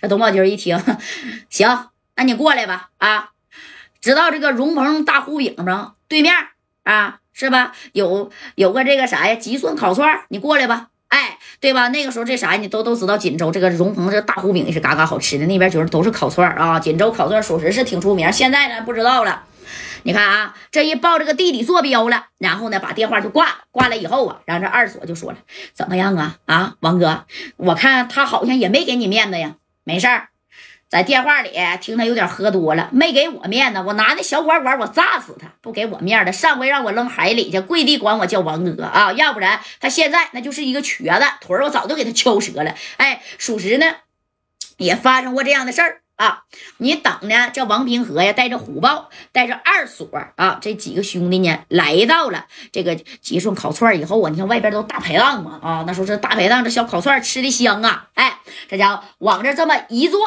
这董宝军一听，行，那你过来吧。啊，知道这个荣鹏大糊饼吗？对面啊，是吧？有有个这个啥呀？吉顺烤串，你过来吧。哎，对吧？那个时候这啥你都都知道，锦州这个荣鹏这大糊饼也是嘎嘎好吃的，那边就是都是烤串啊。锦州烤串属实是挺出名，现在呢不知道了。你看啊，这一报这个地理坐标了，然后呢把电话就挂了。挂了以后啊，然后这二锁就说了：“怎么样啊？啊，王哥，我看他好像也没给你面子呀。没事儿，在电话里听他有点喝多了，没给我面子，我拿那小管管我炸死他，不给我面子。上回让我扔海里去，跪地管我叫王哥啊，要不然他现在那就是一个瘸子，腿儿我早就给他敲折了。哎，属实呢，也发生过这样的事儿。”啊，你等呢？这王平和呀，带着虎豹，带着二锁啊，这几个兄弟呢，来到了这个吉顺烤串以后啊，你看外边都大排档嘛啊，那时候这大排档这小烤串吃的香啊，哎，这家伙往这这么一坐，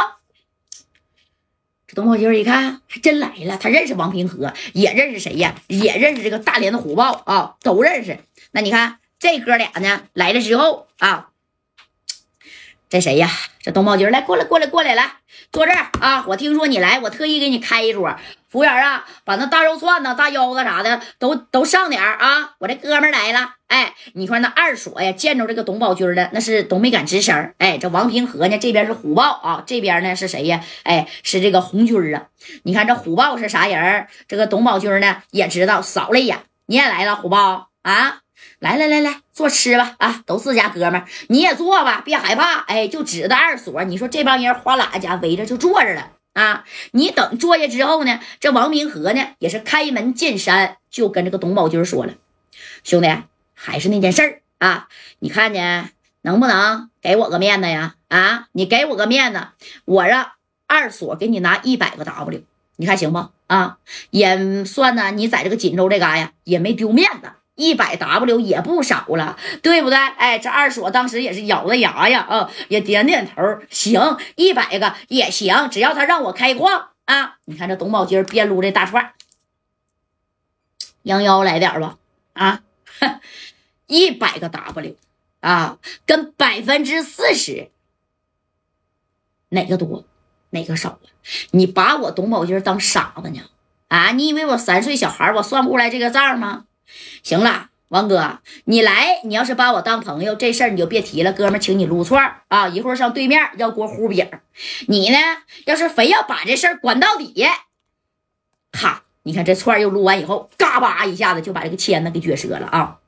这董宝军一看，还真来了，他认识王平和，也认识谁呀？也认识这个大连的虎豹啊，都认识。那你看这哥俩呢，来了之后啊。这谁呀？这董宝军来，过来，过来，过来，来坐这儿啊！我听说你来，我特意给你开一桌。服务员啊，把那大肉串呢、大腰子啥的都都上点啊！我这哥们来了。哎，你看那二锁呀，见着这个董宝军的，那是都没敢吱声。哎，这王平和呢，这边是虎豹啊，这边呢是谁呀？哎，是这个红军啊。你看这虎豹是啥人？这个董宝军呢也知道，扫了一眼，你也来了，虎豹啊。来来来来，坐吃吧啊！都自家哥们儿，你也坐吧，别害怕。哎，就指着二锁，你说这帮人哗啦家围着就坐着了啊！你等坐下之后呢，这王明和呢也是开门见山就跟这个董宝军说了：“兄弟，还是那件事儿啊，你看见能不能给我个面子呀？啊，你给我个面子，我让二锁给你拿一百个 W，你看行不？啊，也算呢，你在这个锦州这嘎呀也没丢面子。”一百 W 也不少了，对不对？哎，这二锁当时也是咬着牙呀，啊，也点点头，行，一百个也行，只要他让我开矿啊！你看这董宝金边撸这大串，羊腰来点吧，啊，一百个 W 啊，跟百分之四十，哪个多，哪个少了？你把我董宝金当傻子呢？啊，你以为我三岁小孩，我算不出来这个账吗？行了，王哥，你来，你要是把我当朋友，这事儿你就别提了。哥们，请你撸串啊，一会儿上对面要锅糊饼。你呢，要是非要把这事儿管到底，哈，你看这串又撸完以后，嘎巴一下子就把这个签子给撅折了啊。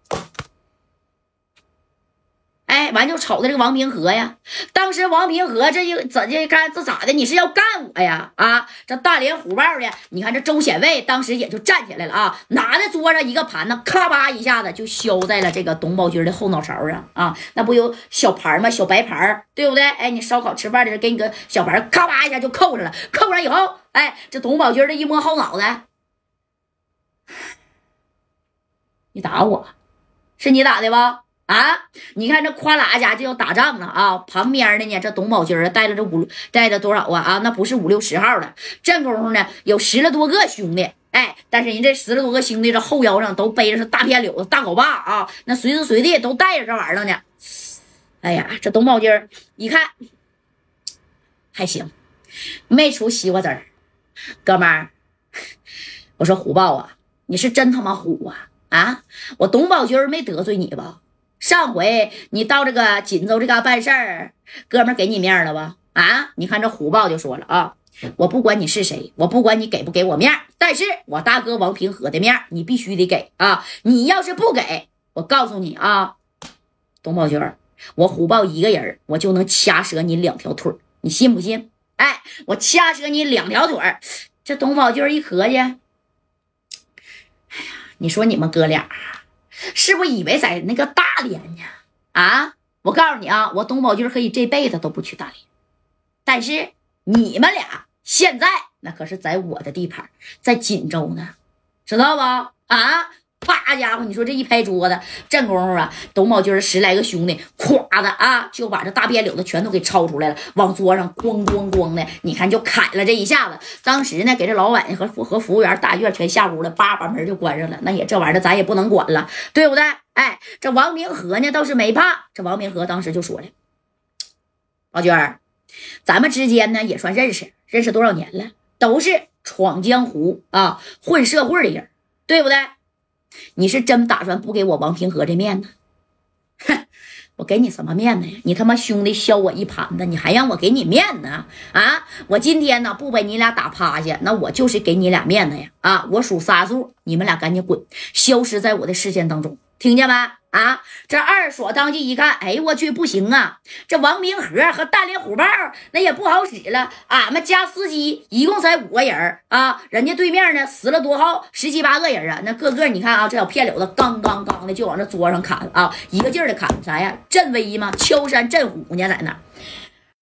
完就瞅着这个王平和呀，当时王平和这就怎的干这咋的？你是要干我呀？啊，这大连虎豹的，你看这周显卫当时也就站起来了啊，拿着桌上一个盘子，咔吧一下子就削在了这个董宝军的后脑勺上啊，那不有小盘吗？小白盘对不对？哎，你烧烤吃饭的时候给你个小盘，咔吧一下就扣上了，扣上以后，哎，这董宝军的一摸后脑袋，你打我，是你打的吧？啊！你看这夸啦家就要打仗了啊！旁边的呢，这董宝军啊带着这五带着多少啊啊？那不是五六十号的，这功夫呢有十来多个兄弟，哎，但是人这十来多个兄弟这后腰上都背着是大片柳子、大镐把啊，那随时随地都带着这玩意儿呢。哎呀，这董宝军一看还行，没出西瓜籽儿，哥们儿，我说虎豹啊，你是真他妈虎啊啊！我董宝军没得罪你吧？上回你到这个锦州这嘎办事儿，哥们给你面了吧？啊，你看这虎豹就说了啊，我不管你是谁，我不管你给不给我面，但是我大哥王平和的面你必须得给啊！你要是不给，我告诉你啊，董宝军，我虎豹一个人我就能掐折你两条腿你信不信？哎，我掐折你两条腿这董宝军一合计，哎呀，你说你们哥俩。是不是以为在那个大连呢？啊！我告诉你啊，我董宝军可以这辈子都不去大连，但是你们俩现在那可是在我的地盘，在锦州呢，知道不？啊！啪家伙，你说这一拍桌子，这功夫啊，董宝军十来个兄弟，咵的啊，就把这大辫柳子全都给抄出来了，往桌上咣咣咣的，你看就砍了这一下子。当时呢，给这老板和和服务员大院全下屋了，叭把门就关上了。那也这玩意儿咱也不能管了，对不对？哎，这王明和呢倒是没怕，这王明和当时就说了：“宝军，咱们之间呢也算认识，认识多少年了，都是闯江湖啊，混社会的人，对不对？你是真打算不给我王平和这面子？哼！我给你什么面子呀？你他妈兄弟削我一盘子，你还让我给你面子啊？我今天呢不把你俩打趴下，那我就是给你俩面子呀！啊，我数仨数，你们俩赶紧滚，消失在我的视线当中，听见没？啊！这二锁当即一看，哎呦我去，不行啊！这王明和和大连虎豹那也不好使了。俺们加司机一共才五个人啊，人家对面呢十了多号，十七八个人啊。那个个你看啊，这小片柳子刚刚刚的就往这桌上砍啊，一个劲儿的砍啥呀？镇威吗？敲山震虎呢，在那。